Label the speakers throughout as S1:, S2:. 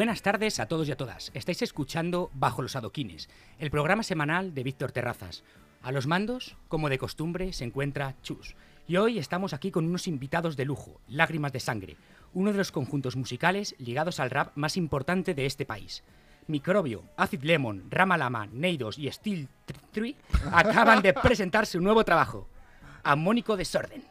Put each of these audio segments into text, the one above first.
S1: Buenas tardes a todos y a todas. Estáis escuchando Bajo los Adoquines, el programa semanal de Víctor Terrazas. A los mandos, como de costumbre, se encuentra Chus. Y hoy estamos aquí con unos invitados de lujo, Lágrimas de Sangre, uno de los conjuntos musicales ligados al rap más importante de este país. Microbio, Acid Lemon, Rama Lama, Neidos y Steel Tree acaban de presentar su nuevo trabajo, Amónico Desorden.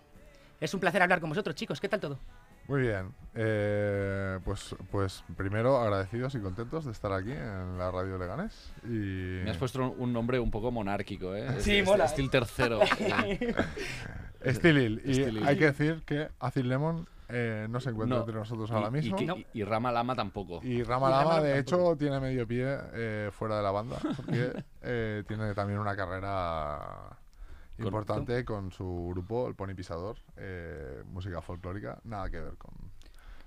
S1: Es un placer hablar con vosotros, chicos. ¿Qué tal todo?
S2: Muy bien. Eh, pues, pues primero agradecidos y contentos de estar aquí en la radio Leganés. Y...
S3: Me has puesto un nombre un poco monárquico, ¿eh?
S1: Sí, mola.
S3: Steel tercero.
S2: Estilil. Y
S3: Estilil.
S2: hay que decir que Acid Lemon eh, no se encuentra
S3: No.
S2: entre nosotros
S3: Y-
S2: ahora
S3: y,
S2: mismo.
S3: que-
S1: No.
S3: y- y Rama Lama tampoco.
S2: Y Rama
S1: Y Rama
S2: Lama,
S1: Lama
S2: de
S1: tampoco.
S2: hecho, tiene medio pie eh, fuera de la banda, porque eh, tiene también una carrera importante con su grupo, el Pony Pisador, eh, música folclórica, nada que ver con,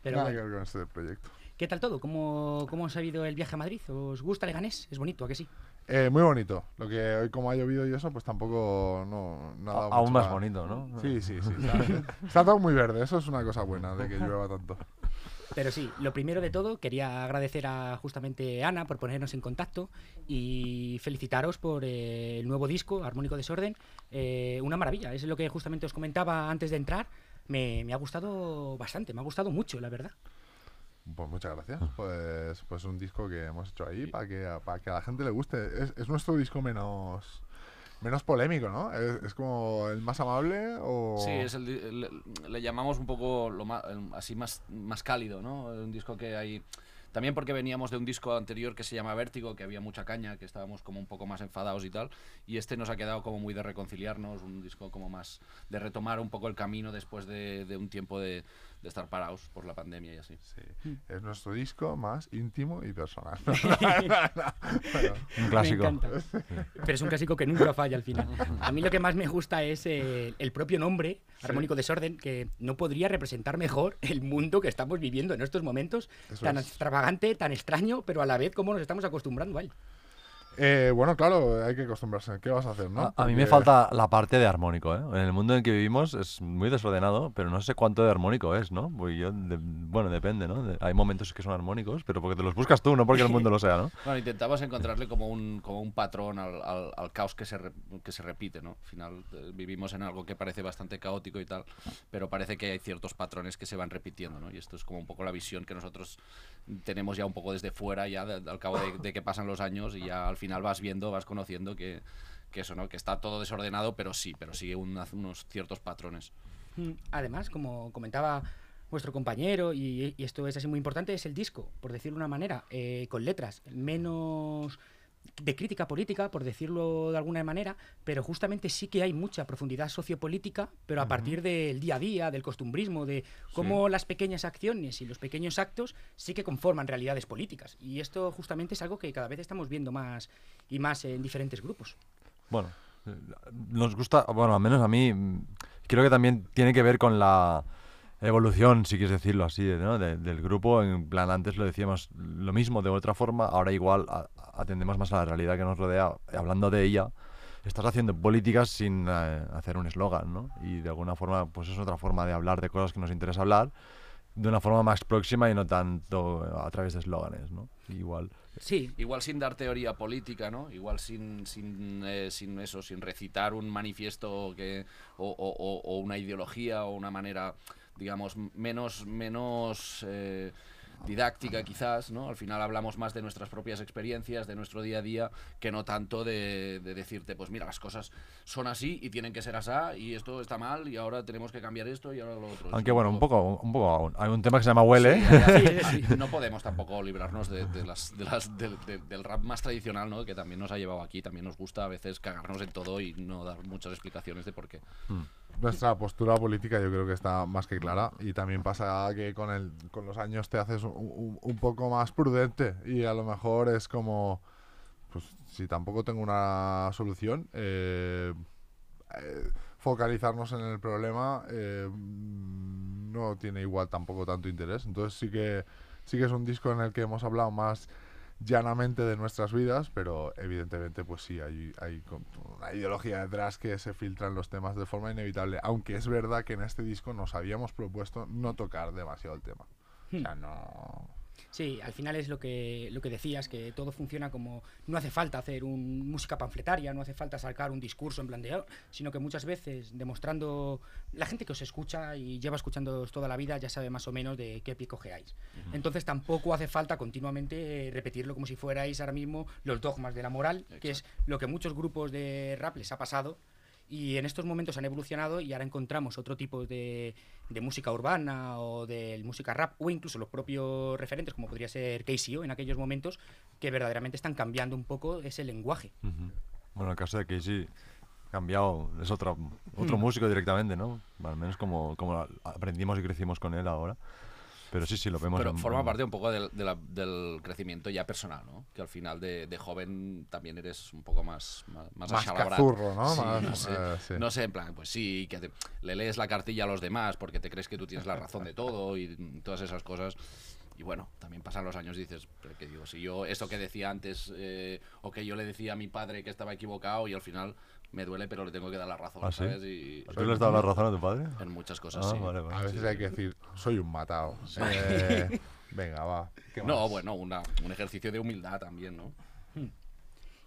S1: Pero
S2: nada
S1: bueno,
S2: que ver con este proyecto.
S1: ¿Qué tal todo? ¿Cómo, ¿Cómo os ha ido el viaje a Madrid? ¿Os gusta Leganés? Es bonito, ¿a que sí?
S2: Eh, muy bonito. Lo que hoy como ha llovido y eso, pues tampoco no, no ha dado
S4: A- Aún
S2: mucho
S4: más
S2: a-
S4: bonito, ¿no?
S2: Sí, sí, sí. Está, está todo muy verde, eso es una cosa buena de que llueva tanto.
S1: Pero sí, lo primero de todo, quería agradecer a justamente Ana por ponernos en contacto y felicitaros por eh, el nuevo disco, Armónico Desorden. Eh, una maravilla, es lo que justamente os comentaba antes de entrar. Me, me ha gustado bastante, me ha gustado mucho, la verdad.
S2: Pues muchas gracias. Pues, pues un disco que hemos hecho ahí para que, para que a la gente le guste. Es, es nuestro disco menos menos polémico, ¿no? Es, es como el más amable o...
S3: Sí, es el, le, le llamamos un poco lo el- así más, más cálido, ¿no? Un disco que hay... También porque veníamos de un disco anterior que se llama Vértigo, que había mucha caña, que estábamos como un poco más enfadados y tal, y este nos ha quedado como muy de reconciliarnos, un disco como más de retomar un poco el camino después de, de un tiempo de, de estar parados por la pandemia y así.
S2: Sí, es nuestro disco más íntimo y personal. Bueno,
S4: Un clásico.
S1: Me encanta. Pero es un clásico que nunca falla al final. A mí lo que más me gusta es eh, el propio nombre, Armónico Desorden, que no podría representar mejor el mundo que estamos viviendo en estos momentos,
S2: Eso
S1: tan
S2: es.
S1: extravagante, tan extraño, pero a la vez como nos estamos acostumbrando a él.
S2: Eh, bueno, claro, hay que acostumbrarse. ¿Qué vas a hacer, no?
S4: A, a mí me
S2: Porque-
S4: falta la parte de armónico, ¿eh? En el mundo en el que vivimos es muy desordenado, pero no sé cuánto de armónico es, ¿no? Porque yo, de- bueno, depende, ¿no? De- hay momentos que son armónicos, pero porque te los buscas tú, no porque el mundo lo sea, ¿no?
S3: Bueno, intentamos encontrarle como un, como un patrón al, al- al caos que se, re- que se repite, ¿no? Al final eh, vivimos en algo que parece bastante caótico y tal, pero parece que hay ciertos patrones que se van repitiendo, ¿no? Y esto es como un poco la visión que nosotros tenemos ya un poco desde fuera, ya de- al cabo de, de que pasan los años y ya al final vas viendo, vas conociendo que, que eso, ¿no? Que está todo desordenado, pero sí, pero sigue una- unos ciertos patrones.
S1: Mm, Además, como comentaba vuestro compañero, y, y esto es así muy importante, es el disco, por decirlo de una manera, eh, con letras menos de crítica política, por decirlo de alguna manera, pero justamente sí que hay mucha profundidad sociopolítica, pero a partir del día a día, del costumbrismo, de cómo las pequeñas acciones y los pequeños actos sí que conforman realidades políticas. Y esto justamente es algo que cada vez estamos viendo más y más en diferentes grupos.
S4: Bueno, eh, nos gusta, bueno, al menos a mí, mm, creo que también tiene que ver con la evolución, si quieres decirlo así, ¿no? de- del grupo. En plan, antes lo decíamos lo mismo de otra forma, ahora igual a- atendemos más a la realidad que nos rodea, hablando de ella. Estás haciendo políticas sin eh, hacer un eslogan, ¿no? Y de alguna forma, pues es otra forma de hablar de cosas que nos interesa hablar, de una forma más próxima y no tanto a través de eslóganes, ¿no? Igual.
S1: Sí,
S3: Igual sin dar teoría política, ¿no? Igual sin, sin, eh, sin eso, sin recitar un manifiesto que, o- o- o una ideología o una manera, digamos, menos, menos eh, didáctica quizás, ¿no? Al final hablamos más de nuestras propias experiencias, de nuestro día a día, que no tanto de, de decirte, pues mira, las cosas son así y tienen que ser así y esto está mal y ahora tenemos que cambiar esto y ahora lo otro.
S4: Aunque bueno, un
S3: poco-
S4: un poco aún. Hay un tema que se llama Huele.
S3: Sí,
S1: Sí, sí.
S3: No podemos tampoco librarnos de, de las, de las- del- rap más tradicional, ¿no? Que también nos ha llevado aquí. También nos gusta a veces cagarnos en todo y no dar muchas explicaciones de por qué.
S2: Nuestra postura política yo creo que está más que clara y también pasa que con, el, con los años te haces un, un- poco más prudente y a lo mejor es como, pues si tampoco tengo una solución, eh, eh, focalizarnos en el problema eh, no tiene igual tampoco tanto interés. Entonces sí que, sí que es un disco en el que hemos hablado más llanamente de nuestras vidas, pero evidentemente pues sí, hay, hay una ideología detrás que se filtra en los temas de forma inevitable, aunque es verdad que en este disco nos habíamos propuesto no tocar demasiado el tema. O sea, no...
S1: Sí, al final es lo que, lo que decías, que todo funciona como no hace falta hacer un, música panfletaria, no hace falta sacar un discurso en plan de, "Oh", sino que muchas veces demostrando la gente que os escucha y lleva escuchando toda la vida ya sabe más o menos de qué pie cojeáis. Entonces tampoco hace falta continuamente eh, repetirlo como si fuerais ahora mismo los dogmas de la moral, que es lo que muchos grupos de rap les ha pasado. Y en estos momentos han evolucionado y ahora encontramos otro tipo de, de música urbana o de música rap o incluso los propios referentes como podría ser KCO en aquellos momentos que verdaderamente están cambiando un poco ese lenguaje.
S4: Ujú. Bueno, en el caso de Casey, cambiado, es otro, otro músico directamente, ¿no? Al menos como, como aprendimos y crecimos con él ahora. Pero sí, sí, lo vemos.
S3: Pero
S4: en-
S3: forma
S4: en-
S3: parte un poco del, de la- del crecimiento ya personal, ¿no? Que al final de, de joven también eres un poco más más, más,
S2: Más
S3: achalabrat.
S2: cazurro, ¿no?
S3: Sí,
S2: Más,
S3: no, sé,
S2: eh, sí.
S3: no sé, en plan, pues sí, que te- le lees la cartilla a los demás porque te crees que tú tienes la razón de todo y todas esas cosas. Y bueno, también pasan los años y dices, pero que digo, si yo esto que decía antes, eh, o que yo le decía a mi padre que estaba equivocado y al final me duele, pero le tengo que dar la razón,
S4: ¿Ah, sí?
S3: ¿sabes? Y
S4: ¿Tú le has dado la razón a tu padre?
S3: en muchas cosas,
S4: Ah,
S3: sí.
S4: vale, vale.
S2: A veces hay que decir, soy un matado. Eh, venga, va. ¿qué
S3: No,
S2: más?
S3: bueno, una- un ejercicio de humildad también, ¿no?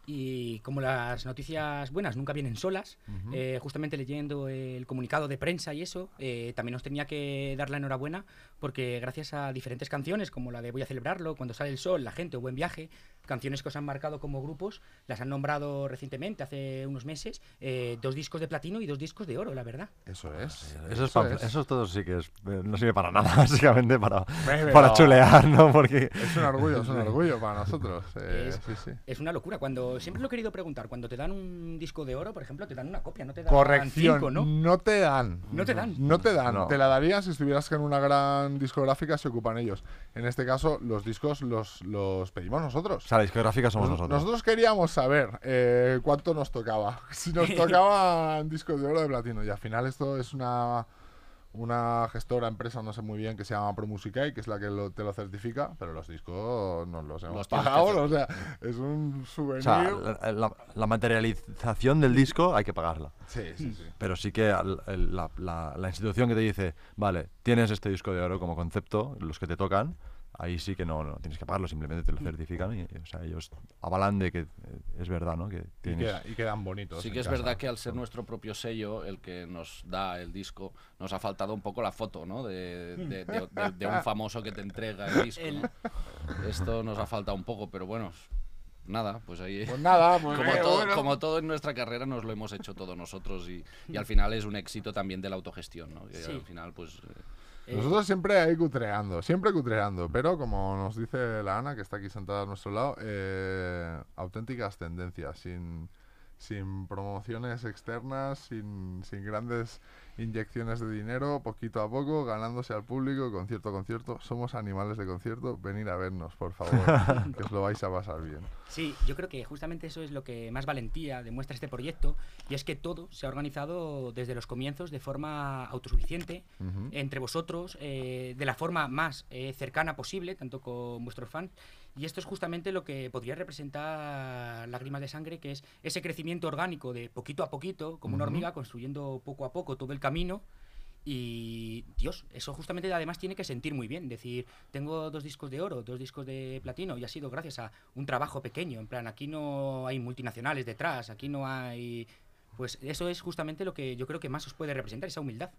S1: Y como las noticias buenas nunca vienen solas, eh, justamente leyendo el comunicado de prensa y eso, eh, también os tenía que dar la enhorabuena porque gracias a diferentes canciones como la de Voy a celebrarlo, Cuando sale el sol, La gente o Buen viaje, canciones que os han marcado como grupos, las han nombrado recientemente, hace unos meses, eh, dos discos de platino y dos discos de oro, la verdad.
S2: Eso es.
S4: Eso, es eso todo sí que es, eh, no sirve para nada, básicamente para, para chulear, ¿no? Porque
S2: Es un orgullo, es un orgullo para nosotros. eh,
S1: Es-
S2: sí, sí.
S1: Es una locura. Cuando siempre lo he querido preguntar, cuando te dan un disco de oro, por ejemplo, te dan una copia, no te dan
S2: Corrección,
S1: cinco, ¿no?
S2: ¿no? te dan.
S1: No te dan.
S2: No te dan.
S4: No.
S2: Te la darían si estuvieras en una gran discográfica, se ocupan ellos. En este caso, los discos los, los pedimos nosotros.
S4: o sea, la discográfica somos
S2: Nos-
S4: nosotros.
S2: queríamos saber eh, cuánto nos tocaba. Si nos tocaban discos de oro o de platino. Y al final esto es una, una gestora, empresa, no sé muy bien, que se llama ProMusicae, que es la que lo- te lo certifica, pero los discos nos los hemos
S3: Los
S2: pagado. O sea, es un
S4: O
S2: souvenir.
S4: sea, la, la- la materialización del disco hay que pagarla.
S2: sí, sí, sí.
S4: Pero sí que al- el- la, la- la institución que te dice, vale, tienes este disco de oro como concepto, los que te tocan, ahí sí que no, no tienes que pagarlo, simplemente te lo certifican y, o sea, ellos avalan de que eh, es verdad, ¿no? Que
S2: Y,
S4: tienes...
S2: queda- y quedan bonitos.
S3: Sí que es
S2: casa.
S3: verdad que al ser nuestro propio sello el que nos da el disco, nos ha faltado un poco la foto, ¿no? De, de- de- de- de un famoso que te entrega el disco. ¿no? Esto nos ha faltado un poco, pero bueno, nada, pues ahí...
S2: Pues nada, pues
S3: Como
S2: eh,
S3: todo,
S2: bueno.
S3: como todo en nuestra carrera nos lo hemos hecho todos nosotros y, y al final es un éxito también de la autogestión, ¿no? Que
S1: Sí.
S3: al final, pues... Eh,
S2: Nosotros siempre ahí cutreando, siempre cutreando, pero como nos dice la Ana, que está aquí sentada a nuestro lado, eh, auténticas tendencias, sin, sin promociones externas, sin, sin grandes inyecciones de dinero, poquito a poco, ganándose al público, concierto a concierto. Somos animales de concierto, venid a vernos, por favor, que os lo vais a pasar bien.
S1: Sí, yo creo que justamente eso es lo que más valentía demuestra este proyecto y es que todo se ha organizado desde los comienzos de forma autosuficiente
S2: Ujú.
S1: entre vosotros, eh, de la forma más eh, cercana posible, tanto con vuestros fans. Y esto es justamente lo que podría representar Lágrimas de Sangre, que es ese crecimiento orgánico de poquito a poquito, como una
S2: Ujú.
S1: hormiga, construyendo poco a poco todo el camino. Y Dios, eso justamente además tiene que sentir muy bien. Decir, tengo dos discos de oro, dos discos de platino, y ha sido gracias a un trabajo pequeño. En plan, aquí no hay multinacionales detrás, aquí no hay. Pues eso es justamente lo que yo creo que más os puede representar, esa humildad.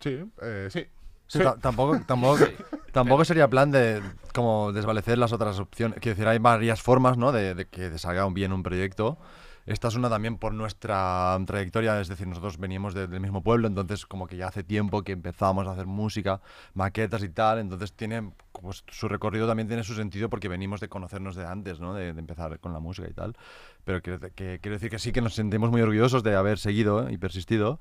S2: Sí, eh, sí.
S4: Sí, tampoco, tampoco, tampoco sería plan de como desvalecer las otras opciones. Quiero decir, hay varias formas ¿no? de, de que salga bien un proyecto. Esta es una también por nuestra trayectoria, es decir, nosotros veníamos de- del mismo pueblo, entonces como que ya hace tiempo que empezamos a hacer música, maquetas y tal, entonces tiene, pues, su recorrido también tiene su sentido porque venimos de conocernos de antes, ¿no? de, de empezar con la música y tal. Pero quiero, de- que, quiero decir que sí que nos sentimos muy orgullosos de haber seguido y persistido,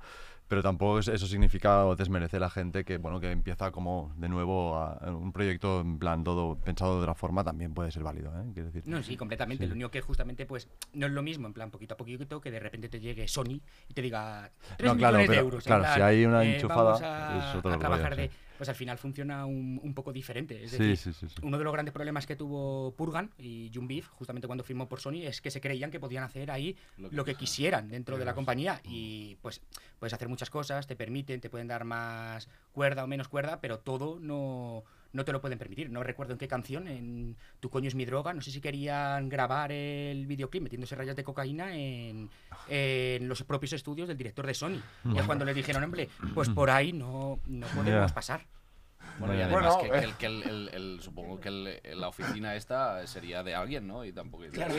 S4: pero tampoco es- eso significa o desmerece a la gente que bueno que empieza como de nuevo a- un proyecto en plan todo pensado de otra forma también puede ser válido ¿eh? quiero decir
S1: No, sí, completamente.
S4: Sí.
S1: Lo único que justamente, pues, no es lo mismo, en plan, poquito a poquito, que de repente te llegue Sony y te diga 3
S4: No, claro,
S1: millones de
S4: pero,
S1: euros. en
S4: claro,
S1: plan,
S4: si hay una
S1: eh,
S4: enchufada,
S1: vamos a,
S4: es otro
S1: a
S4: rollo,
S1: trabajar
S4: sí.
S1: Pues al final funciona un, un poco diferente. Es decir,
S4: sí, sí, sí.
S1: uno de los grandes problemas que tuvo Purgan y Jun Beef, justamente cuando firmó por Sony, es que se creían que podían hacer ahí
S3: Lo
S1: lo
S3: que
S1: que, quisieran dentro de la compañía. Y pues puedes hacer muchas cosas, te permiten, te pueden dar más cuerda o menos cuerda, pero todo no, no te lo pueden permitir. No recuerdo en qué canción, en Tu coño es mi droga, no sé si querían grabar el videoclip metiéndose rayas de cocaína en, en los propios estudios del director de Sony. Y es cuando le dijeron, hombre, pues por ahí no, no podemos
S4: Ya.
S1: pasar.
S3: Bueno, y
S2: Bueno,
S3: además que,
S2: eh.
S3: que el, que el- el- el- supongo que el- la oficina esta sería de alguien, ¿no? Y tampoco...
S1: Claro.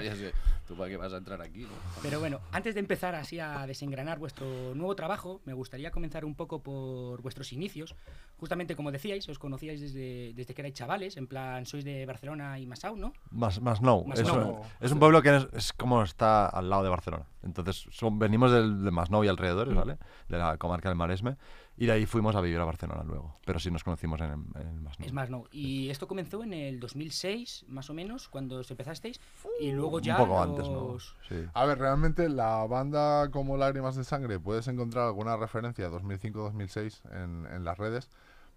S3: Ya sé, ¿Tú para qué vas a entrar aquí? no?
S1: Pero bueno, antes de empezar así a desengranar vuestro nuevo trabajo, me gustaría comenzar un poco por vuestros inicios. Justamente como decíais, os conocíais desde, desde que erais chavales, en plan, sois de Barcelona y Masau, ¿no?
S4: Más, más no. Es,
S1: Masnou.
S4: un- es un pueblo que es, es como está al lado de Barcelona. Entonces son, venimos del, de Masnou y alrededores, ¿vale? De la comarca del Maresme. Y de ahí fuimos a vivir a Barcelona luego. Pero sí nos conocimos en, en el Masnou.
S1: Es más, no. Y esto comenzó en el 2006, más o menos, cuando os empezasteis. Y luego ya.
S4: Un poco antes, ¿no?
S1: los-
S4: Sí.
S2: A ver, realmente la banda como Lágrimas de Sangre puedes encontrar alguna referencia 2005-2006 en, en las redes,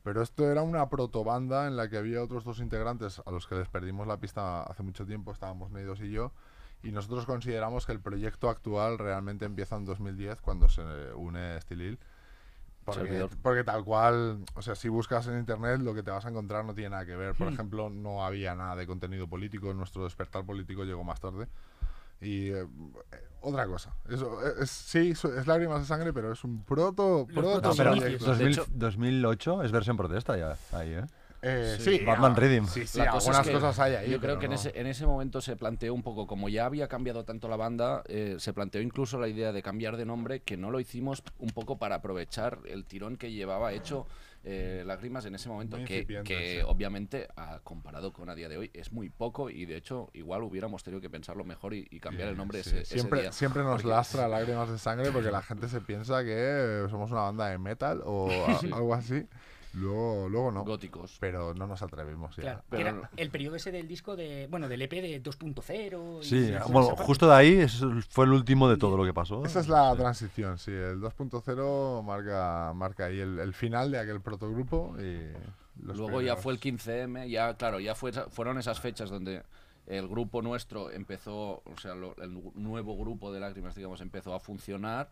S2: pero esto era una protobanda en la que había otros dos integrantes a los que les perdimos la pista hace mucho tiempo, estábamos Neidos y yo, y nosotros consideramos que el proyecto actual realmente empieza en 2010 cuando se une Stilil. Porque, porque tal cual, o sea, si buscas en internet lo que te vas a encontrar no tiene nada que ver. Por
S1: Hmm.
S2: ejemplo, no había nada de contenido político, nuestro despertar político llegó más tarde. Y eh, otra cosa, eso, eh, es, sí, es lágrimas de sangre, pero es un proto, proto
S1: protos
S4: pero
S1: inicios.
S2: proyecto.
S3: De
S4: 2000
S3: hecho-
S4: 2008 es versión protesta ya ahí, ¿eh?
S2: Eh,
S3: Sí.
S2: sí,
S4: Batman Rhythm.
S2: Sí, sí,
S3: cosa es que
S2: cosas hay ahí.
S3: Yo creo que en, ese, en ese momento se planteó un poco, como ya había cambiado tanto la banda, eh, se planteó incluso la idea de cambiar de nombre, que no lo hicimos un poco para aprovechar el tirón que llevaba hecho eh, Lágrimas en ese momento,
S2: Muy
S3: que, obviamente, ah, comparado con a día de hoy, es muy poco y de hecho igual hubiéramos tenido que pensarlo mejor y, y cambiar el nombre ese, ese
S2: siempre,
S3: día.
S2: siempre nos
S3: Porque-
S2: lastra lágrimas de sangre porque la gente se piensa que somos una banda de metal o a- algo así. Luego, luego no.
S3: Góticos.
S2: Pero no nos atrevimos. ya.
S1: Claro,
S3: Pero
S1: era el periodo ese del disco de. Bueno, del EP de 2.0. y
S4: Sí,
S1: esa-
S4: bueno, justo de ahí fue el último de todo lo que pasó.
S2: Esa es la
S4: Sí.
S2: transición, sí. El 2.0 marca, marca ahí el, el final de aquel protogrupo y los
S3: Luego ya
S2: primeros.
S3: fue el 15M, ya claro, ya fue, fueron esas fechas donde el grupo nuestro empezó, o sea, lo- el nu- nuevo grupo de lágrimas, digamos, empezó a funcionar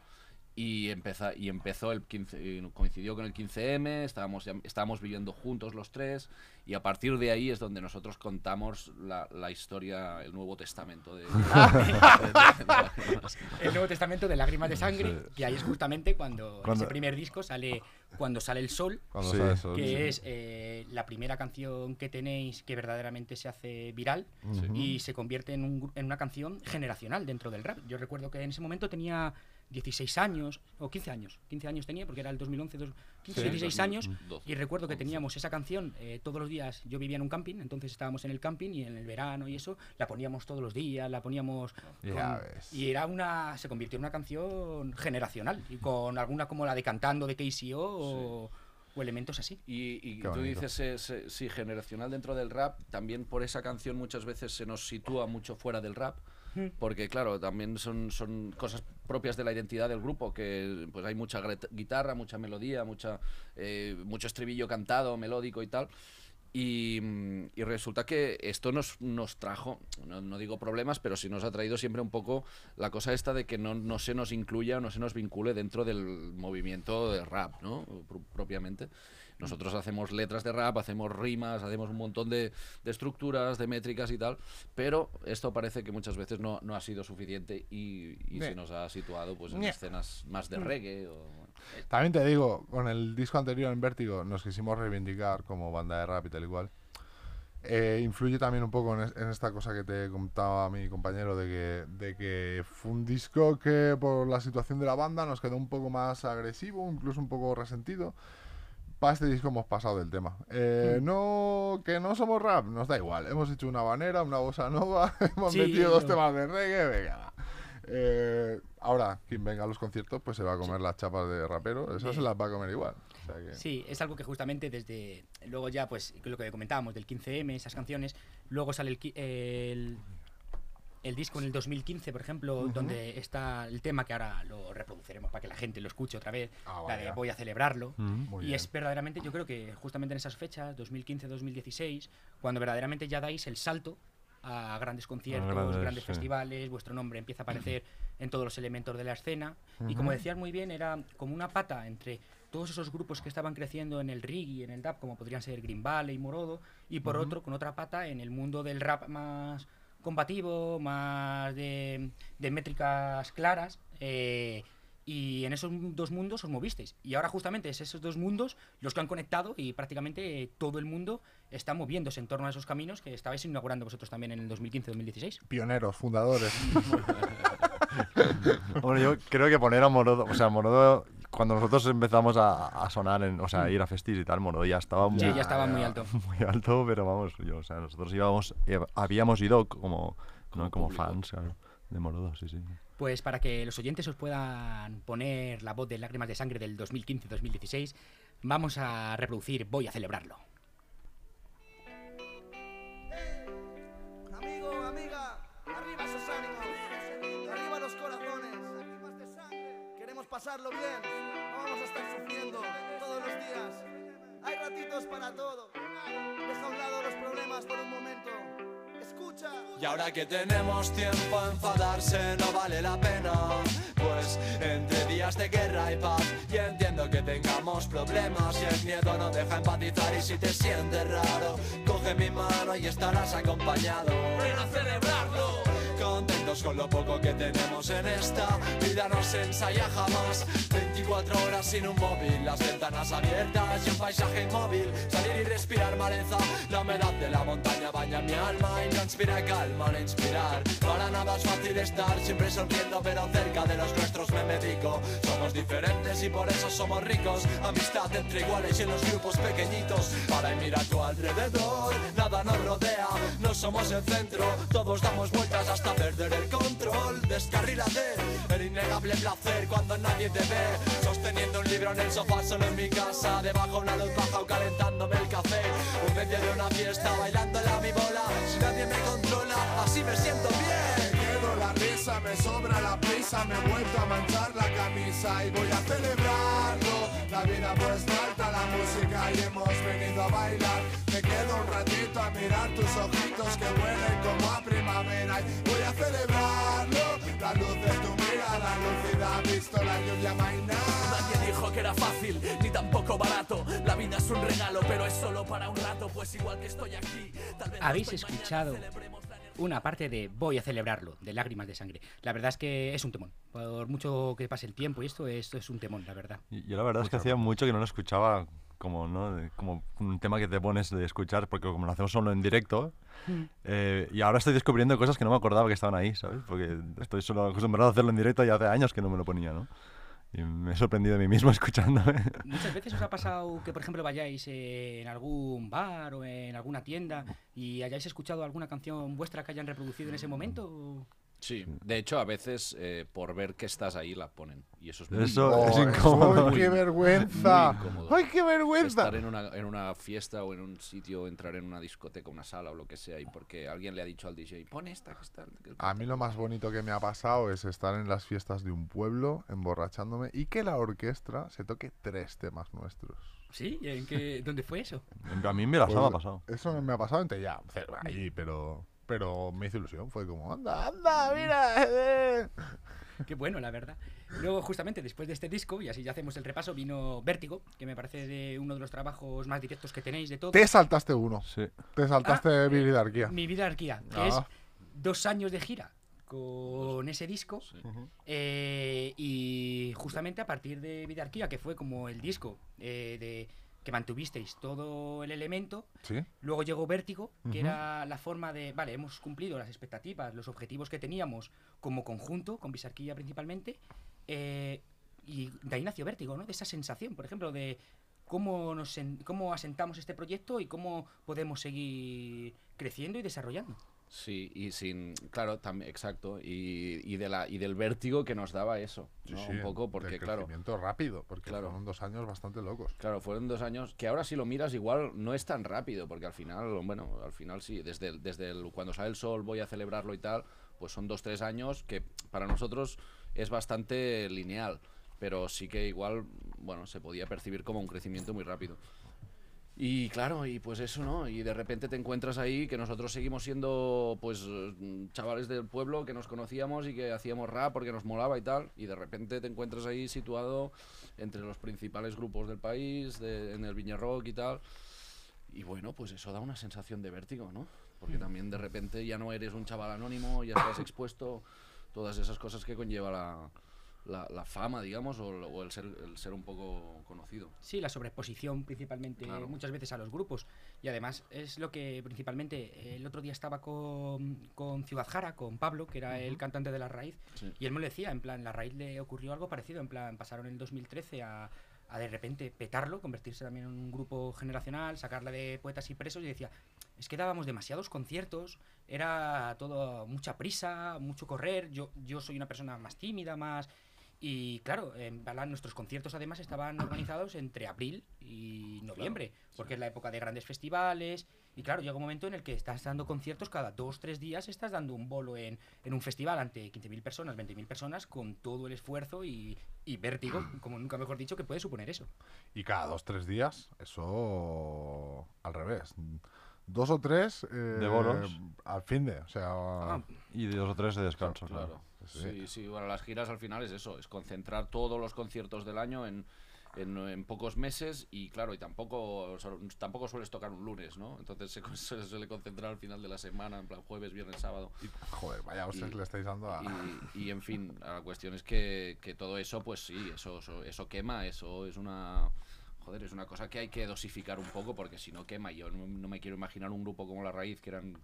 S3: y, empeza, y empezó el 15, y coincidió con el 15M, estábamos, ya- estábamos viviendo juntos los tres y a partir de ahí es donde nosotros contamos la, la historia, el Nuevo Testamento de, de- de- de.
S1: El Nuevo Testamento de Lágrimas de Sangre,
S4: Sí.
S1: que ahí es justamente cuando,
S4: Cuando-
S1: ese primer disco sale Cuando sale el sol,
S2: Cuando
S4: Sí.
S2: sale eso,
S1: que
S2: sí.
S1: es eh, la primera canción que tenéis que verdaderamente se hace viral y se convierte en, un en una canción generacional dentro del rap. Yo recuerdo que en ese momento tenía 16 años, o 15 años, 15 años tenía, porque era el 2011, dos- 15,
S2: Sí,
S1: 16 años,
S3: 2012,
S1: y recuerdo que
S3: 11.
S1: teníamos esa canción eh, todos los días. Yo vivía en un camping, entonces estábamos en el camping y en el verano y eso, la poníamos todos los días, la poníamos.
S2: Ya
S1: con-
S2: ves.
S1: y era una. Se convirtió en una canción generacional, y con alguna como la de Cantando de KCO o, o elementos así.
S3: Y, y tú dices, eh, se- sí, generacional dentro del rap, también por esa canción muchas veces se nos sitúa mucho fuera del rap. Porque claro, también son, son cosas propias de la identidad del grupo, que pues hay mucha guitarra, mucha melodía, mucha, eh, mucho estribillo cantado, melódico y tal. Y, y resulta que esto nos, nos trajo, no, no digo problemas, pero sí nos ha traído siempre un poco la cosa esta de que no, no se nos incluya o no se nos vincule dentro del movimiento de rap, ¿no? Pro- propiamente. Nosotros hacemos letras de rap, hacemos rimas, hacemos un montón de, de estructuras, de métricas y tal, pero esto parece que muchas veces no, no ha sido suficiente y, y se nos ha situado pues, en escenas más de reggae. O,
S2: También te digo, con el disco anterior en Vértigo nos quisimos reivindicar como banda de rap y tal igual. Eh, influye también un poco en, es- en esta cosa que te contaba mi compañero de que, de que fue un disco que por la situación de la banda nos quedó un poco más agresivo, incluso un poco resentido. Para este disco hemos pasado del tema. Eh, no, que no somos rap, nos da igual. Hemos hecho una banera, una bossa nova, hemos
S1: Sí,
S2: metido dos temas de reggae, venga. Eh, ahora, quien venga a los conciertos, pues se va a comer las chapas de rapero. Eso
S1: De-
S2: se las va a comer igual. O sea que-
S1: Sí, es algo que justamente desde. Luego ya, pues, lo que comentábamos del 15M, esas canciones. Luego sale el, el, el disco en el 2015, por ejemplo, donde está el tema que ahora lo reproduciremos para que la gente lo escuche otra vez.
S2: Ah,
S1: la de. Voy a celebrarlo.
S4: Mm.
S1: Y es verdaderamente, yo creo que justamente en esas fechas, 2015-2016, cuando verdaderamente ya dais el salto a grandes conciertos,
S4: grandes,
S1: grandes
S4: sí.
S1: festivales, vuestro nombre empieza a aparecer en todos los elementos de la escena. Y como decías muy bien, era como una pata entre todos esos grupos que estaban creciendo en el reggae, en el dub, como podrían ser Green Valley, Morodo, y por otro, con otra pata, en el mundo del rap más combativo, más de, de métricas claras. eh, y en esos dos mundos os movisteis. Y ahora justamente es esos dos mundos los que han conectado y prácticamente todo el mundo está moviéndose en torno a esos caminos que estabais inaugurando vosotros también en el 2015-2016.
S2: Pioneros, fundadores.
S4: Bueno, yo creo que poner a Morodo, o sea, Morodo, cuando nosotros empezamos a, a sonar, en, o sea, a ir a festis y tal, Morodo ya estaba muy,
S1: Sí, ya estaba muy alto.
S4: muy alto, pero vamos, yo, o sea, nosotros íbamos, eh, habíamos ido como,
S3: Como
S4: ¿no? como
S3: público.
S4: fans, claro, de Morodo, sí, sí.
S1: Pues para que los oyentes os puedan poner la voz de Lágrimas de Sangre del 2015-2016, vamos a reproducir Voy a celebrarlo.
S5: Pasarlo bien, no vamos a estar sufriendo todos los días. Hay ratitos para todo. Deja a un lado los problemas por un momento. Escucha.
S6: Y ahora que tenemos tiempo a enfadarse no vale la pena Pues entre días de guerra y paz Y entiendo que tengamos problemas Y el miedo no deja empatizar Y si te sientes raro Coge mi mano y estarás acompañado Ven a celebrarlo Con lo poco que tenemos en esta vida no se ensaya jamás. 24 horas sin un móvil, las ventanas abiertas y un paisaje inmóvil. Salir y respirar maleza, la humedad de la montaña baña mi alma Y no inspira calma al inspirar. Para nada es fácil estar siempre sonriendo pero cerca de los nuestros me medico. Somos diferentes y por eso somos ricos. Amistad entre iguales y en los grupos pequeñitos. Para mirar a tu alrededor, nada nos rodea No somos el centro, todos damos vueltas hasta perder el control Descarrílate, el innegable placer cuando nadie te ve. Sosteniendo un libro en el sofá solo en mi casa. Debajo una luz baja o calentándome el café. En medio de una fiesta bailando a mi bola. Si nadie me controla, así me siento bien.
S7: Quedo la risa, me sobra la prisa, me he vuelto a manchar la camisa y voy a celebrarlo. La vida pues falta la música y hemos venido a bailar. Me quedo un ratito a mirar tus ojitos que huelen como a voy a celebrarlo. La luz de tu mirada lúcida, visto la lluvia amainar.
S6: Nadie dijo que era fácil, ni tampoco barato La vida es un regalo, pero es solo para un rato Pues igual que estoy aquí, tal vez
S1: ¿Habéis escuchado una parte de Voy a celebrarlo, de Lágrimas de Sangre? La verdad es que es un temón. Por mucho que pase el tiempo y esto, esto es un temón, la verdad.
S4: Yo la verdad es que hacía mucho que no lo escuchaba como, ¿no? Como un tema que te pones de escuchar, porque como lo hacemos solo en directo, eh, y ahora estoy descubriendo cosas que no me acordaba que estaban ahí, ¿sabes? Porque estoy solo acostumbrado a hacerlo en directo y hace años que no me lo ponía, ¿no? Y me he sorprendido de mí mismo escuchándome.
S1: Muchas veces os ha pasado que, por ejemplo, vayáis en algún bar o en alguna tienda y hayáis escuchado alguna canción vuestra que hayan reproducido en ese momento.
S3: Sí, de hecho a veces eh, por ver que estás ahí la ponen y eso es muy
S4: Eso es
S2: eso,
S4: incómodo.
S2: ¡Ay, qué vergüenza!
S3: Muy incómodo.
S2: ¡Ay, qué vergüenza!
S3: estar en una, en una fiesta o en un sitio, entrar en una discoteca, una sala o lo que sea, y porque alguien le ha dicho al DJ, pon esta que está.
S2: A mí lo más bonito que me ha pasado es estar en las fiestas de un pueblo, emborrachándome, y que la orquesta se toque tres temas nuestros.
S1: ¿Sí? ¿Y ¿En qué, ¿Dónde fue eso?
S4: A mí me la
S2: Pues,
S4: ha pasado.
S2: Eso me ha pasado en ya, ahí, pero, pero me hizo ilusión. Fue como, anda, anda, mira. eh".
S1: Qué bueno, la verdad. Luego, justamente después de este disco, y así ya hacemos el repaso, vino Vértigo, que me parece de uno de los trabajos más directos que tenéis de todo.
S2: Te saltaste uno.
S4: Sí.
S2: Te saltaste
S1: Ah,
S2: Viridarquía.
S1: Mi vida arquía, que
S2: Ah.
S1: es dos años de gira con ese disco.
S3: Sí.
S1: eh, y justamente a partir de Vidarquía, que fue como el disco eh, de que mantuvisteis todo el elemento,
S2: ¿Sí?
S1: Luego llegó Vértigo, que era la forma de, vale, hemos cumplido las expectativas, los objetivos que teníamos como conjunto, con Bisarquilla principalmente, eh, y de ahí nació Vértigo, ¿no? De esa sensación, por ejemplo, de cómo, nos cómo asentamos este proyecto y cómo podemos seguir creciendo y desarrollando.
S3: Sí, y sin. Claro, también, exacto. Y, y, de la, y del vértigo que nos daba eso. ¿no?
S2: sí,
S3: Un poco, porque, claro.
S2: crecimiento rápido, porque
S3: Claro.
S2: fueron dos años bastante locos.
S3: Claro, fueron dos años que ahora si lo miras igual no es tan rápido, porque al final, bueno, al final sí, desde, el- desde el- cuando sale el sol voy a celebrarlo y tal, pues son dos, tres años que para nosotros es bastante lineal, pero sí que igual, bueno, se podía percibir como un crecimiento muy rápido. Y claro, y pues eso, ¿no? Y de repente te encuentras ahí que nosotros seguimos siendo, pues, mm, chavales del pueblo que nos conocíamos y que hacíamos rap porque nos molaba y tal. Y de repente te encuentras ahí situado entre los principales grupos del país, en el Viña Rock y tal. Y bueno, pues eso da una sensación de vértigo, ¿no? Porque también de repente ya no eres un chaval anónimo, ya estás expuesto todas esas cosas que conlleva la, la, la fama, digamos, o, o el, ser, el ser un poco conocido.
S1: Sí, la sobreexposición principalmente
S3: Claro.
S1: muchas veces a los grupos. Y además es lo que principalmente eh, el otro día estaba con, con Ciudad Jara, con Pablo, que era el cantante de La Raíz,
S3: Sí.
S1: y él me lo decía, en plan, La Raíz le ocurrió algo parecido, en plan, pasaron en el 2013 a, a de repente petarlo, convertirse también en un grupo generacional, sacarla de poetas y presos, y decía, es que dábamos demasiados conciertos, era todo mucha prisa, mucho correr, yo, yo soy una persona más tímida, más... Y claro, en Balán nuestros conciertos además estaban organizados entre abril y noviembre, porque es la época de grandes festivales. Y claro, llega un momento en el que estás dando conciertos cada dos, tres días, estás dando un bolo en, en un festival ante 15.000 personas, 20.000 personas, con todo el esfuerzo y, y vértigo, como nunca mejor dicho, que puede suponer eso.
S2: Y cada dos, tres días, eso al revés. Dos o tres eh,
S4: De bolos.
S2: al fin de, o sea,
S1: Ah,
S4: Y de dos o tres de descanso, claro.
S3: Claro.
S2: Sí.
S3: Sí, sí, bueno, las giras al final es eso, es concentrar todos los conciertos del año en, en, en pocos meses y claro, y tampoco tampoco sueles tocar un lunes, ¿no? Entonces se, suele concentrar al final de la semana, en plan jueves, viernes, sábado.
S2: y- joder, vaya que le estáis dando a...
S3: Y, y, en fin, la cuestión es que, que todo eso, pues sí, eso, eso, eso quema, eso es una... Joder, es una cosa que hay que dosificar un poco porque si no quema. Yo no, no me quiero imaginar un grupo como La Raíz, que eran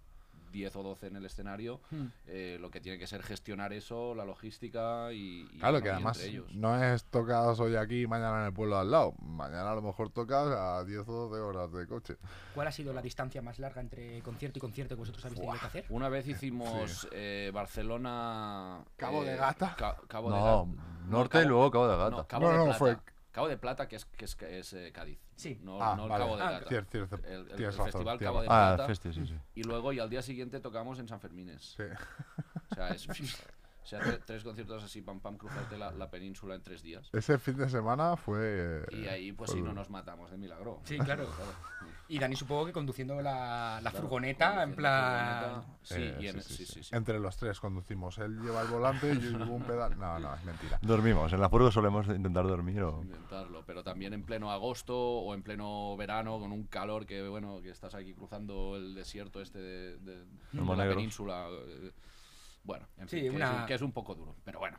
S3: 10 o 12 en el escenario,
S2: Hmm.
S3: eh, lo que tiene que ser gestionar eso, la logística y... y,
S2: Claro, que además
S3: ellos.
S2: no es tocados hoy aquí y mañana en el pueblo al lado. Mañana a lo mejor tocas a 10 o 12 horas de coche.
S1: ¿Cuál ha sido la distancia más larga entre concierto y concierto que vosotros habéis tenido que hacer?
S3: Una vez hicimos eh, Barcelona...
S2: Cabo de
S3: eh,
S2: Gata.
S3: Ca- Cabo de
S4: No,
S3: Gata.
S4: norte y
S3: Cabo-
S4: luego Cabo de Gata.
S3: No, Cabo
S2: No,
S3: de Plata.
S2: fue-
S3: Cabo de Plata, que es, que es, que es, eh, Cádiz.
S1: Sí.
S3: No,
S2: Ah,
S3: no el
S2: vale.
S3: Cabo de
S1: Ah,
S3: Gata.
S2: Cier- cierto,
S3: El, el- el
S2: tienes razón,
S3: festival Cabo de
S4: Ah,
S3: Plata.
S4: festi, sí, sí.
S3: Y luego, y al día siguiente tocamos en San Fermines.
S2: Sí.
S3: O sea, es, o sea tre- tres conciertos así, pam, pam, cruzarte la, la península en tres días.
S2: Ese fin de semana fue...
S3: Y ahí, pues sí, no nos matamos de milagro.
S1: Sí, claro. Y Dani supongo que conduciendo la, la furgoneta, en plan...
S3: furgoneta, Sí,
S2: Eh,
S3: y en-
S2: sí, sí,
S3: sí,
S2: sí.
S3: sí, sí.
S2: Entre los tres conducimos. Él lleva el volante y yo llevo un pedal. No, no, es mentira.
S4: Dormimos. En la furgo solemos intentar dormir o...
S3: intentarlo, pero también en pleno agosto o en pleno verano con un calor que bueno que estás aquí cruzando el desierto este de, de- de la península. eh, Bueno, en
S1: Sí,
S3: fin, que, es
S1: una-
S3: un, que es un poco duro, pero bueno.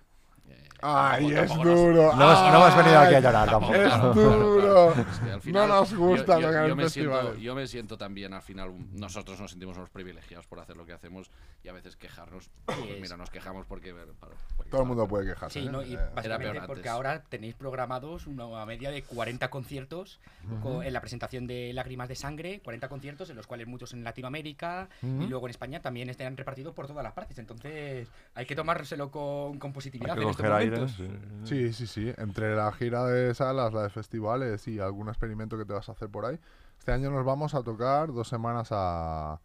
S3: Eh,
S2: ¡Ay,
S3: tampoco-
S2: es
S3: tampoco nos-
S2: duro!
S4: No hemos, no hemos venido aquí a llorar
S3: tampoco-.
S2: Es
S3: claro,
S2: duro.
S3: claro. Es que al
S2: No nos gusta
S3: yo, yo- yo me siento, yo me siento también al final nosotros nos sentimos unos privilegiados por hacer lo que hacemos y a veces quejarnos pues
S1: es-
S3: mira nos quejamos porque, bueno, para- porque
S2: Todo el mundo
S3: para-
S2: puede quejarse.
S1: Sí,
S2: ¿eh?
S1: ¿no? y
S2: Eh,
S1: básicamente
S3: peor
S1: porque ahora tenéis programados una media de 40 conciertos co- en la presentación de Lágrimas de Sangre, 40 conciertos, en los cuales muchos en Latinoamérica y luego en España también están repartidos por todas las partes. Entonces hay que tomárselo con, con positividad
S4: Hay que coger aire.
S1: momentos.
S4: sí.
S2: Sí, sí, sí. Entre la gira de salas, la de festivales y algún experimento que te vas a hacer por ahí. Este año nos vamos a tocar dos semanas a,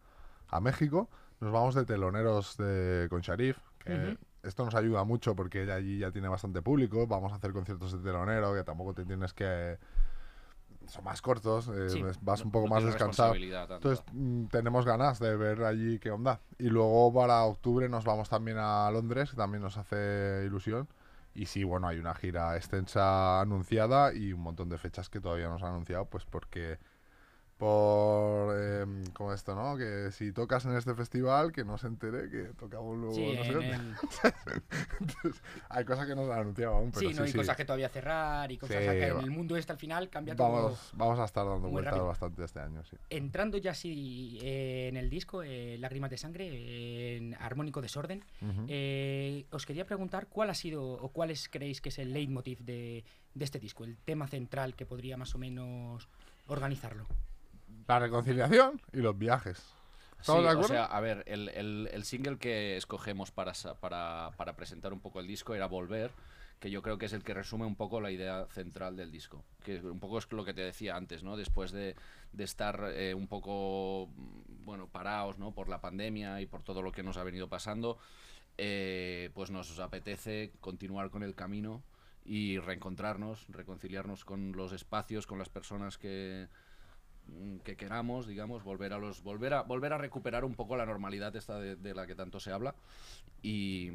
S2: a México. Nos vamos de teloneros de, con Sharif. que. Esto nos ayuda mucho porque ella allí ya tiene bastante público. Vamos a hacer conciertos de telonero que tampoco te tienes que... Son más cortos, eh,
S1: Sí,
S2: vas un poco
S3: no
S2: más descansado. Entonces mm, tenemos ganas de ver allí qué onda. Y luego para octubre nos vamos también a Londres, que también nos hace ilusión. Y sí, bueno, hay una gira extensa anunciada y un montón de fechas que todavía no se han anunciado, pues porque por em, como esto, ¿no? Que si tocas en este festival, que no se entere que tocamos luego
S1: Sí,
S2: no sé
S1: en
S2: dónde.
S1: el-
S2: Entonces, hay cosas que no se han anunciado aún, pero
S1: sí,
S2: sí,
S1: no hay
S2: sí.
S1: cosas que todavía cerrar y cosas que en el mundo este al final cambia todo.
S2: Vamos, vamos a estar dando vueltas
S1: rápido.
S2: bastante este año, sí.
S1: Entrando ya así eh, en el disco, eh, Lágrimas de Sangre, en Armónico Desorden, eh, os quería preguntar cuál ha sido o cuáles creéis que es el leitmotiv de, de este disco, el tema central que podría más o menos organizarlo.
S2: La reconciliación y los viajes.
S3: Sí,
S2: ¿Estamos de
S3: o
S2: acuerdo?
S3: sea, a ver, el, el- el single que escogemos para, para, para presentar un poco el disco era Volver, que yo creo que es el que resume un poco la idea central del disco. Que un poco es lo que te decía antes, ¿no? Después de, de estar eh, un poco, bueno, parados, ¿no? Por la pandemia y por todo lo que nos ha venido pasando, eh, pues nos apetece continuar con el camino y reencontrarnos, reconciliarnos con los espacios, con las personas que que queramos, digamos, volver a los volver a volver a recuperar un poco la normalidad esta de, la que tanto se habla y,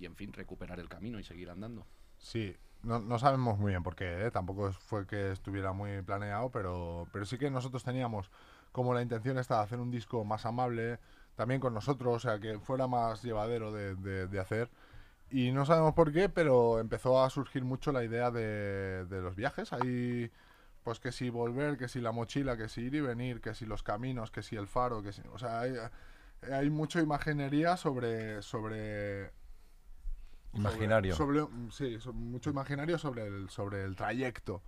S3: en fin, recuperar el camino y seguir andando.
S2: Sí, no, no sabemos muy bien por qué, ¿eh? tampoco fue que estuviera muy planeado, pero, pero sí que nosotros teníamos como la intención esta de hacer un disco más amable, también con nosotros, o sea, que fuera más llevadero de, hacer. Y no sabemos por qué, pero empezó a surgir mucho la idea de, de los viajes. Ahí, pues que si volver, que si la mochila, que si ir y venir, que si los caminos, que si el faro, que si... O sea, hay, hay mucha imaginería sobre... sobre
S4: Imaginario.
S2: sobre, sobre- sí, mucho imaginario sobre el, sobre el trayecto.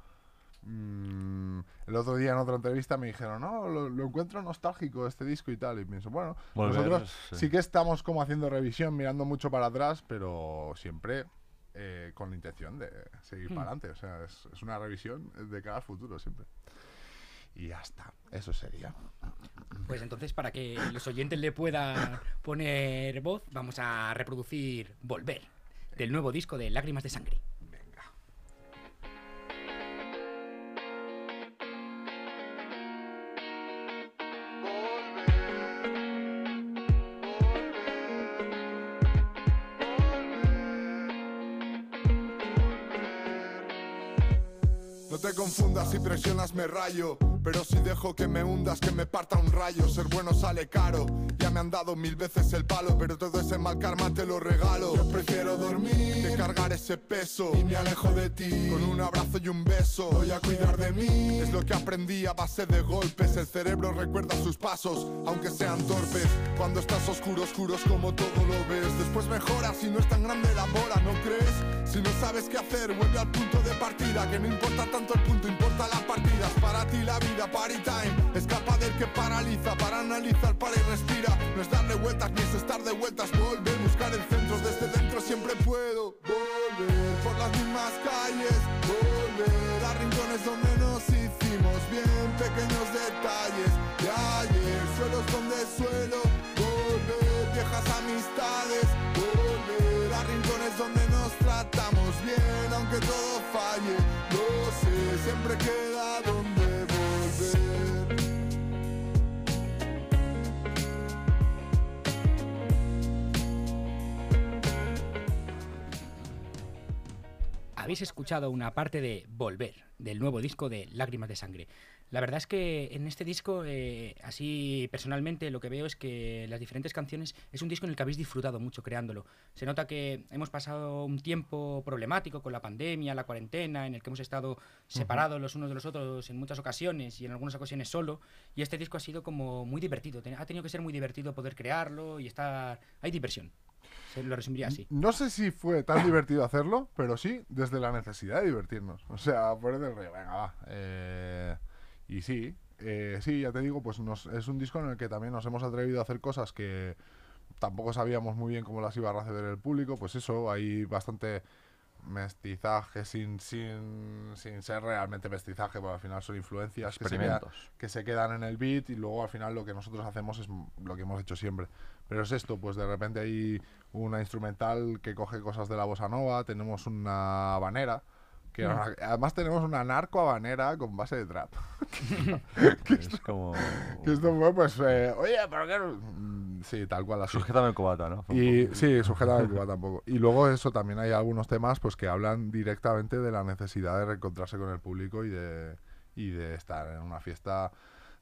S2: Mm, el otro día en otra entrevista me dijeron, no, lo, lo encuentro nostálgico este disco y tal. Y pienso, bueno,
S4: Volver,
S2: nosotros
S4: sí.
S2: sí. que estamos como haciendo revisión, mirando mucho para atrás, pero siempre eh, con la intención de seguir para adelante. O sea, es, es una revisión de cara al futuro siempre. Y ya está, eso sería.
S1: Pues entonces, para que los oyentes le puedan poner voz, vamos a reproducir Volver, del nuevo disco de Lágrimas de Sangre.
S7: Te confundas si presionas me rayo Pero si dejo que me hundas, que me parta un rayo Ser bueno sale caro. Ya me han dado mil veces el palo Pero todo ese mal karma te lo regalo. Yo prefiero dormir que cargar ese peso Y me alejo de ti. Con un abrazo y un beso Voy a cuidar de mí. Es lo que aprendí a base de golpes El cerebro recuerda sus pasos Aunque sean torpes. Cuando estás oscuro, oscuro es como todo lo ves. Después mejora Si no es tan grande la bola, ¿no crees? Si no sabes qué hacer, vuelve al punto de partida Que no importa tanto el punto, importa las partidas Para ti la vida, party time. Escapa del que paraliza Para analizar, para y respira. No es darle vueltas ni es estar de vueltas. Volver, buscar el centro Desde dentro siempre puedo. Volver por las mismas calles. Volver a rincones donde nos hicimos bien. Pequeños detalles de ayer. Suelos donde suelo Volver, viejas amistades. Volver a rincones donde nos tratamos bien. Aunque todo falle, lo sé Siempre queda
S1: Habéis escuchado una parte de Volver, del nuevo disco de Lágrimas de Sangre. La verdad es que en este disco, eh, así personalmente, lo que veo es que las diferentes canciones es un disco en el que habéis disfrutado mucho creándolo. Se nota que hemos pasado un tiempo problemático con la pandemia, la cuarentena, en el que hemos estado separados los unos de los otros en muchas ocasiones y en algunas ocasiones solo. Y este disco ha sido como muy divertido. Ha tenido que ser muy divertido poder crearlo y estar... Hay diversión. Se lo resumiría así.
S2: No sé si fue tan divertido hacerlo, pero sí desde la necesidad de divertirnos. O sea, por el rollo, venga, va. eh, y sí, eh, sí, ya te digo, pues nos, es un disco en el que también nos hemos atrevido a hacer cosas que tampoco sabíamos muy bien cómo las iba a recibir el público. Pues eso, hay bastante mestizaje sin, sin, sin ser realmente mestizaje, porque al final son influencias que se, que se quedan en el beat y luego al final lo que nosotros hacemos es lo que hemos hecho siempre. Pero es esto, pues de repente hay una instrumental que coge cosas de la bossa nova, tenemos una habanera, que
S4: Mm.
S2: además tenemos una narco habanera con base de trap.
S4: Es como...
S2: que esto fue pues, eh, oye, pero qué... no-?" Mm, Sí, tal cual así.
S4: Sujétame el cubata, ¿no? Un
S2: Y
S4: poco-
S2: sí, sujeta de Cuba tampoco. Y luego eso también hay algunos temas pues que hablan directamente de la necesidad de reencontrarse con el público y de, y de estar en una fiesta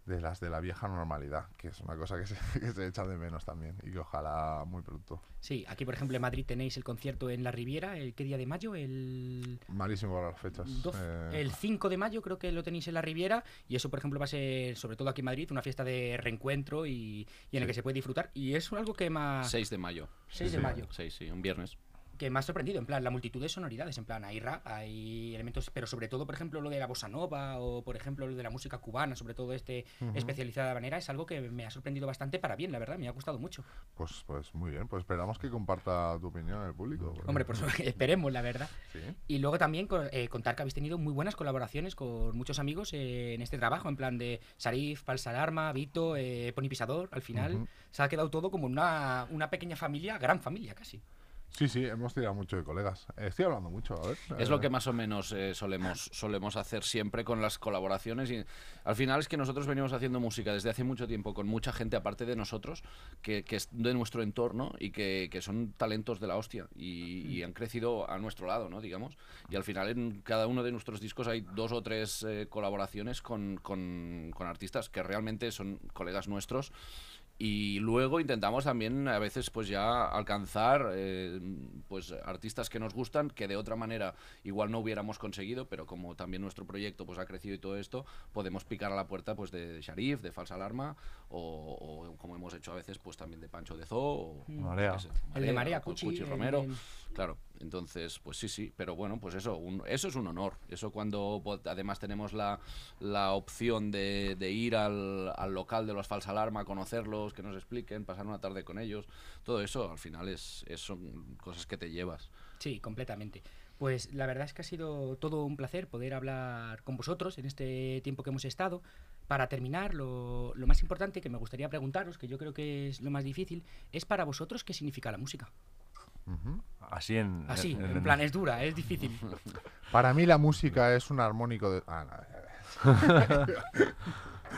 S2: de las de la vieja normalidad, que es una cosa que se, que se echa de menos también y que ojalá muy pronto.
S1: Sí, aquí por ejemplo en Madrid tenéis el concierto en la Riviera, ¿el qué día de mayo? El,
S2: Malísimo para las fechas.
S1: 12
S2: eh,
S1: el 5 de mayo creo que lo tenéis en la Riviera y eso por ejemplo va a ser, sobre todo aquí en Madrid, una fiesta de reencuentro y, y en el que se puede disfrutar y es algo que me ha,
S3: 6 de mayo.
S1: 6 de
S3: Sí,
S1: mayo.
S3: 6, sí, un viernes.
S1: Que me ha sorprendido, en plan, la multitud de sonoridades, en plan, hay rap, hay elementos, pero sobre todo, por ejemplo, lo de la bossa nova o, por ejemplo, lo de la música cubana, sobre todo este especializada manera, es algo que me ha sorprendido bastante para bien, la verdad, me ha gustado mucho.
S2: Pues, pues muy bien, pues esperamos que comparta tu opinión el público. porque-
S1: Hombre, por eso esperemos, la verdad.
S2: Sí.
S1: Y luego también eh, contar que habéis tenido muy buenas colaboraciones con muchos amigos eh, en este trabajo, en plan de Sarif, Falsa Alarma, Vito, eh, Pony Pisador. Al final se ha quedado todo como una, una pequeña familia, gran familia casi.
S2: Sí, sí, hemos tirado mucho de colegas. Estoy hablando mucho, a ver.
S3: Es
S2: eh,
S3: lo que más o menos eh, solemos, solemos hacer siempre con las colaboraciones y al final es que nosotros venimos haciendo música desde hace mucho tiempo con mucha gente aparte de nosotros que, que es de nuestro entorno y que, que son talentos de la hostia y, y han crecido a nuestro lado, ¿no? Digamos. Y al final en cada uno de nuestros discos hay dos o tres eh, colaboraciones con, con- con artistas que realmente son colegas nuestros y luego intentamos también a veces pues ya alcanzar eh, pues artistas que nos gustan que de otra manera igual no hubiéramos conseguido pero como también nuestro proyecto pues ha crecido y todo esto podemos picar a la puerta pues de Sharif de Falsa Alarma o, o como hemos hecho a veces pues también de Pancho de Zoo o
S4: Marea.
S3: qué sé,
S1: El de Marea,
S3: Cu-
S1: Cuchi,
S3: Cuchi Romero
S1: el-
S3: Claro, entonces, pues sí, sí, pero bueno, pues eso, un- eso es un honor. Eso cuando po- además tenemos la, la opción de, de ir al, al local de los Falsa Alarma, conocerlos, que nos expliquen, pasar una tarde con ellos, todo eso al final es, es- son cosas que te llevas.
S1: Sí, completamente. Pues la verdad es que ha sido todo un placer poder hablar con vosotros en este tiempo que hemos estado. Para terminar, lo, lo más importante que me gustaría preguntaros, que yo creo que es lo más difícil, es para vosotros qué significa la música.
S4: Así en.
S1: Así,
S4: en-
S1: en
S4: en-
S1: plan, es dura, es difícil.
S2: Para mí la música es un armónico de... Ah, no,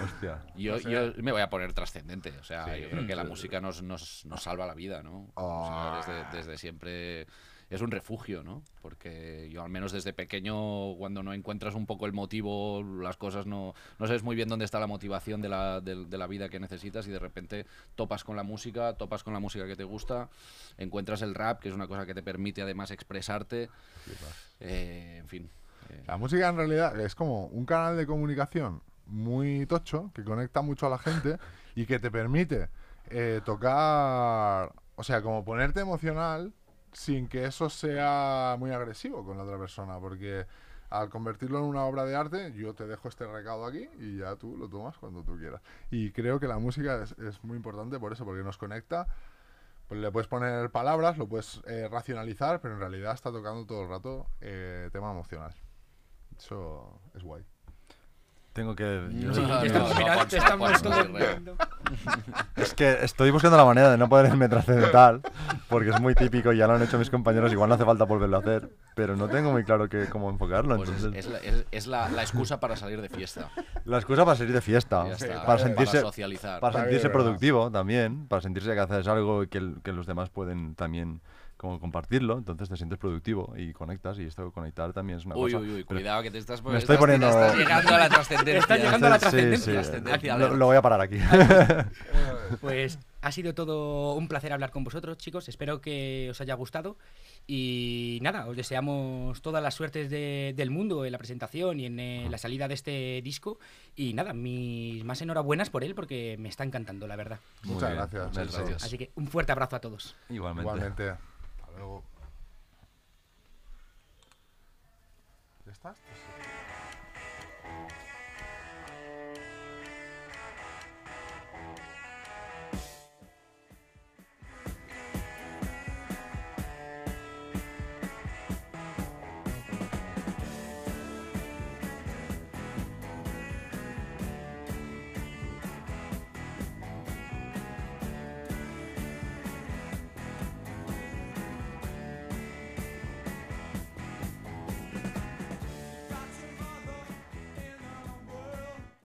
S4: Hostia.
S3: Yo,
S2: O sea-
S3: yo me voy a poner trascendente, o sea,
S2: Sí,
S3: yo creo que la
S2: sí.
S3: música nos, nos, nos salva la vida, ¿no? O sea,
S2: Ah.
S3: desde, desde siempre es un refugio, ¿no? Porque yo al menos desde pequeño, cuando no encuentras un poco el motivo, las cosas no, no sabes muy bien dónde está la motivación de la, de, de la vida que necesitas y de repente topas con la música, topas con la música que te gusta, encuentras el rap, que es una cosa que te permite además expresarte, eh, en fin. eh,
S2: La música en realidad es como un canal de comunicación muy tocho que conecta mucho a la gente y que te permite eh, tocar, o sea, como ponerte emocional sin que eso sea muy agresivo con la otra persona, porque al convertirlo en una obra de arte, yo te dejo este recado aquí y ya tú lo tomas cuando tú quieras. Y creo que la música es, muy importante por eso, porque nos conecta. Pues le puedes poner palabras, lo puedes eh, racionalizar, pero en realidad está tocando todo el rato eh, tema emocional. Eso es guay.
S4: Tengo que.
S1: Sí,
S3: No, no,
S1: estamos
S3: no,
S1: mirando, estamos.
S4: Es que estoy buscando la manera de no ponerme trascendental, porque es muy típico y ya lo han hecho mis compañeros, igual no hace falta volverlo a hacer, pero no tengo muy claro que, cómo enfocarlo.
S3: pues es,
S4: entonces,
S3: es la, es- es la- la excusa para salir de fiesta.
S4: La excusa para salir de fiesta,
S3: está,
S4: para sentirse,
S3: socializar.
S4: para sentirse productivo también, para sentirse que haces algo y que, que los demás pueden también como compartirlo, entonces te sientes productivo y conectas y esto de conectar también es una
S3: Uy,
S4: cosa.
S3: uy, uy, cuidado que te estás,
S4: me estoy
S3: estás-
S4: poniendo-
S3: estás llegando a la trascendencia.
S1: Estás llegando a la
S4: Sí, sí,
S1: trascendencia.
S3: Trascendencia,
S4: lo, voy a parar aquí.
S1: Pues ha sido todo un placer hablar con vosotros, chicos. Espero que os haya gustado. Y nada, os deseamos todas las suertes de- del mundo en la presentación y en eh, la salida de este disco. Y nada, mis más enhorabuenas por él porque me está encantando, la verdad.
S2: Muchas gracias.
S3: muchas gracias.
S1: Así que un fuerte abrazo a todos.
S4: Igualmente.
S2: Igualmente. Hasta luego. ¿Ya estás?